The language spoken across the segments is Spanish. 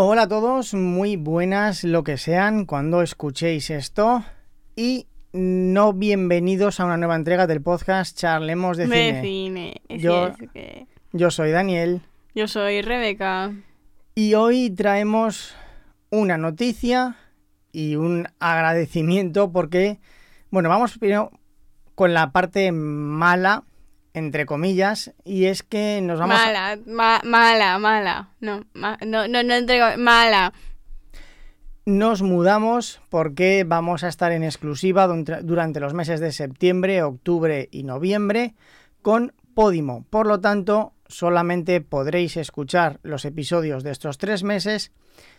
Hola a todos, muy buenas lo que sean cuando escuchéis esto y no bienvenidos a una nueva entrega del podcast Charlemos de, De Cine. cine. Sí, Yo- es que- Yo soy Daniel Yo soy Rebeca. y hoy traemos una noticia y un agradecimiento porque, bueno, vamos primero con la parte mala, entre comillas, y es que nos vamos a... Mala, ma- mala, mala. No, ma- no, no, no entrego. Mala. Nos mudamos porque vamos a estar en exclusiva durante los meses de septiembre, octubre y noviembre con Podimo. Por lo tanto, solamente podréis escuchar los episodios de estos tres meses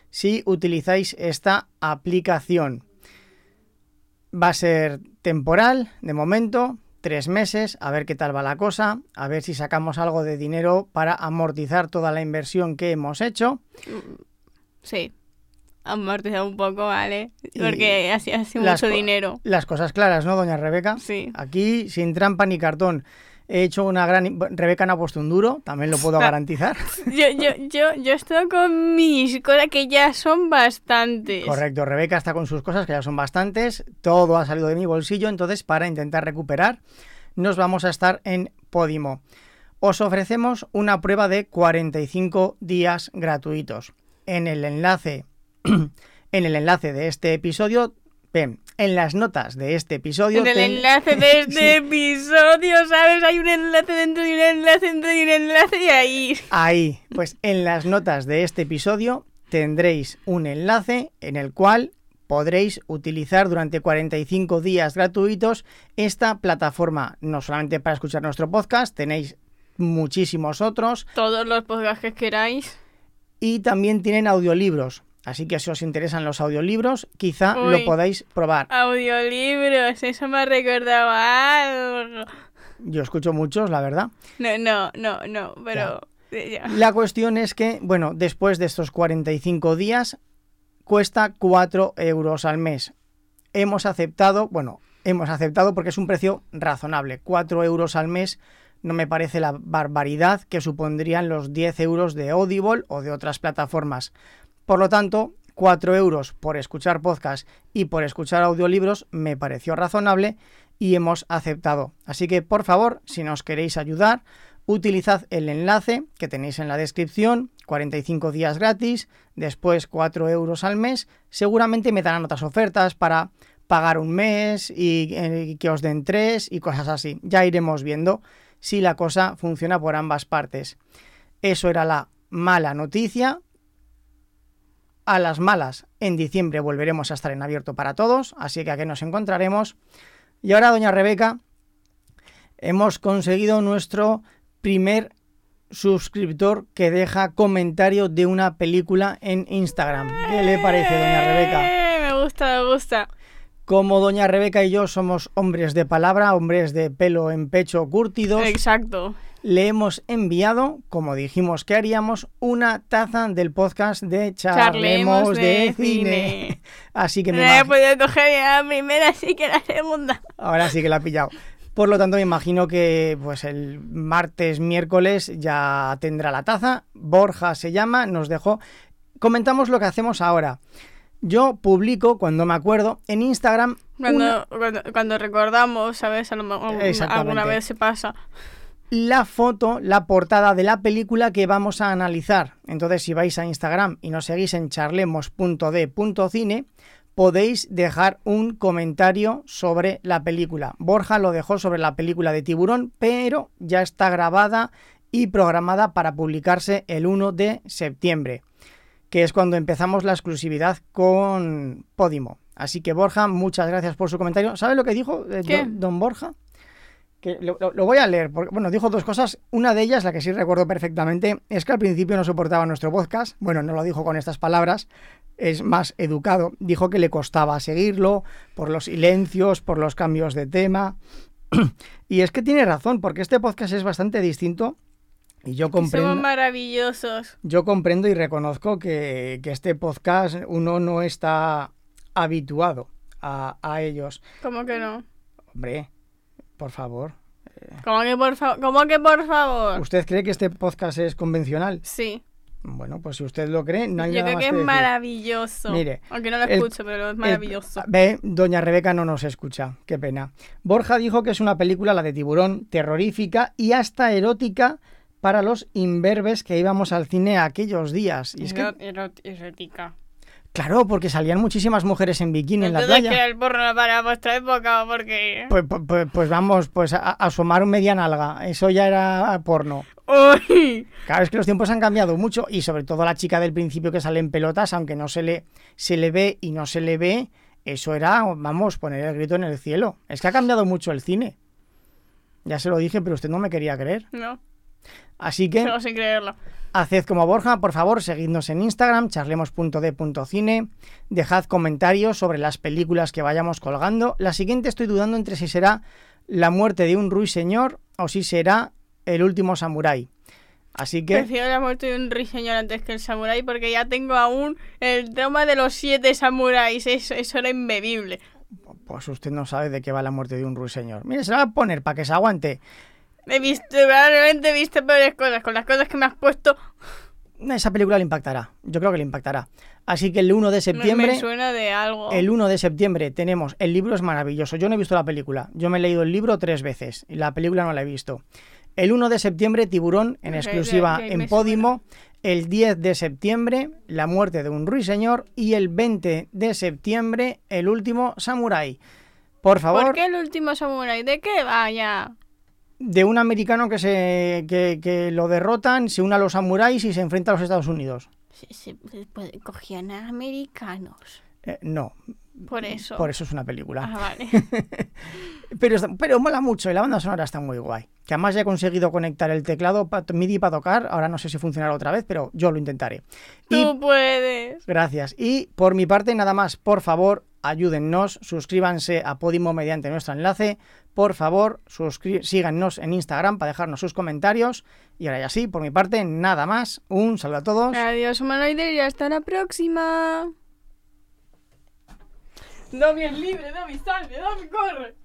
si utilizáis esta aplicación. Va a ser temporal, de momento, tres meses, a ver qué tal va la cosa, a ver si sacamos algo de dinero para amortizar toda la inversión que hemos hecho. Sí. Amortizado un poco, ¿vale? Porque hace, hace mucho dinero. Las cosas claras, ¿no, doña Rebeca? Sí. Aquí sin trampa ni cartón. He hecho una gran... Rebeca no ha puesto un duro, también lo puedo Ah. garantizar. Yo, yo, yo, yo estoy con mis cosas que ya son bastantes. Correcto, Rebeca está con sus cosas, que ya son bastantes. Todo ha salido de mi bolsillo, entonces para intentar recuperar nos vamos a estar en Podimo. Os ofrecemos una prueba de 45 días gratuitos. En el enlace, en el enlace de este episodio, ven, en las notas de este episodio... En el ten- enlace de este Sí. episodio, ¿sabes? Hay un enlace dentro de un enlace dentro de un enlace y ahí. Ahí, pues en las notas de este episodio tendréis un enlace en el cual podréis utilizar durante 45 días gratuitos esta plataforma, no solamente para escuchar nuestro podcast, tenéis muchísimos otros Todos los podcasts que queráis. y también tienen audiolibros. Así que si os interesan los audiolibros, quizá lo podáis probar. Audiolibros, eso me ha recordado algo. Yo escucho muchos, la verdad. No, no, no, no, pero. ya. La cuestión es que, bueno, después de estos 45 días, cuesta 4 euros al mes. Hemos aceptado, bueno, hemos aceptado porque es un precio razonable. 4 euros al mes no me parece la barbaridad que supondrían los 10 euros de Audible o de otras plataformas. Por lo tanto, 4 euros por escuchar podcast y por escuchar audiolibros me pareció razonable y hemos aceptado. Así que, por favor, si nos queréis ayudar, utilizad el enlace que tenéis en la descripción, 45 días gratis, después 4 euros al mes, seguramente me darán otras ofertas para pagar un mes y eh, que os den tres y cosas así. Ya iremos viendo si la cosa funciona por ambas partes. Eso era la mala noticia. A las malas, en diciembre volveremos a estar en abierto para todos, así que aquí nos encontraremos. Y ahora, doña Rebeca, hemos conseguido nuestro primer suscriptor que deja comentario de una película en Instagram. ¿Qué le parece, doña Rebeca? Eh, Me gusta, me gusta. Como doña Rebeca y yo somos hombres de palabra, hombres de pelo en pecho curtidos, Exacto. Le hemos enviado, como dijimos que haríamos, una taza del podcast de Charlemos, Charlemos de, de cine. cine. Así que No me he imag- podido coger la primera, así que la segunda. ahora sí que la ha pillado. Por lo tanto, me imagino que pues el martes, miércoles ya tendrá la taza. Borja se llama, nos dejó. Comentamos lo que hacemos ahora. Yo publico, cuando me acuerdo, en Instagram una- Cuando, recordamos, ¿sabes? A lo mejor alguna vez se pasa. La foto, la portada de la película que vamos a analizar. Entonces, si vais a Instagram y nos seguís en charlemos.d.cine, podéis dejar un comentario sobre la película. Borja lo dejó sobre la película de Tiburón, pero ya está grabada y programada para publicarse el 1 de septiembre, que es cuando empezamos la exclusividad con Podimo. Así que Borja, muchas gracias por su comentario. ¿Sabe lo que dijo eh, don Borja? Que lo, voy a leer, porque, bueno, dijo dos cosas. Una de ellas, la que sí recuerdo perfectamente, es que al principio no soportaba nuestro podcast. Bueno, no lo dijo con estas palabras, es más educado. Dijo que le costaba seguirlo por los silencios, por los cambios de tema. y es que tiene razón, porque este podcast es bastante distinto. Y yo Somos comprendo, maravillosos. yo comprendo y reconozco que, que este podcast uno no está habituado a, a ellos. ¿Cómo que no? Hombre, por favor. ¿Cómo que por favor? ¿Cómo que por favor? ¿Usted cree que este podcast es convencional? Sí. Bueno, pues si usted lo cree, no hay Yo nada creo más que es decir. maravilloso. Mire, Aunque no lo escucho, pero es maravilloso. El- ve, doña Rebeca no nos escucha, qué pena. Borja dijo que es una película, la de tiburón, terrorífica y hasta erótica para los imberbes que íbamos al cine aquellos días. Y es que, Erot- erot- erótica. Claro, porque salían muchísimas mujeres en bikini en la playa. que era el porno para vuestra época o porque... Pues, pues- pues- pues vamos, pues a, asomar media nalga, eso ya era porno. ¡Uy! Claro, es que los tiempos han cambiado mucho y sobre todo la chica del principio que sale en pelotas, aunque no se le, se le ve y no se le ve, eso era, vamos, poner el grito en el cielo. Es que ha cambiado mucho el cine. Ya se lo dije, pero usted no me quería creer. No, Así que sigo sin creerlo. Haced como Borja, por favor, seguidnos en Instagram, charlemos.d.cine, dejad comentarios sobre las películas que vayamos colgando. La siguiente estoy dudando entre si será La muerte de un ruiseñor o si será El último samurái. Así que... Prefiero la muerte de un ruiseñor antes que el samurái porque ya tengo aún el trauma de los siete samuráis. Eso, eso era imbebible. Pues usted no sabe de qué va la muerte de un ruiseñor. Mire, se la va a poner para que se aguante. He visto, probablemente he visto peores cosas. Con las cosas que me has puesto, Esa película le impactará. Yo creo que le impactará. Así que el 1 de septiembre, me suena de algo. el 1 de septiembre tenemos el libro es maravilloso. Yo no he visto la película. Yo me he leído el libro tres veces y la película no la he visto. El 1 de septiembre Tiburón en exclusiva en Podimo. El 10 de septiembre La muerte de un ruiseñor y el 20 de septiembre El último samurái. Por favor, ¿Por qué el último samurái? ¿De qué vaya? De un americano que se que, que lo derrotan, se une a los samuráis y se enfrenta a los Estados Unidos. Se, pues, cogían a americanos. Eh, no, Por eso. por eso es una película. Ah, vale. Pero, pero mola mucho y la banda sonora está muy guay. Que además ya he conseguido conectar el teclado pa- MIDI para tocar. Ahora no sé si funcionará otra vez, pero yo lo intentaré. Y Tú puedes. gracias. Y por mi parte, nada más, por favor, ayúdennos, suscríbanse a Podimo mediante nuestro enlace. Por favor, síganos en Instagram para dejarnos sus comentarios. Y ahora ya sí, por mi parte, nada más. Un saludo a todos. Adiós, humanoide, y hasta la próxima. Dobby es libre, Dobby, salve, Dobby, corre.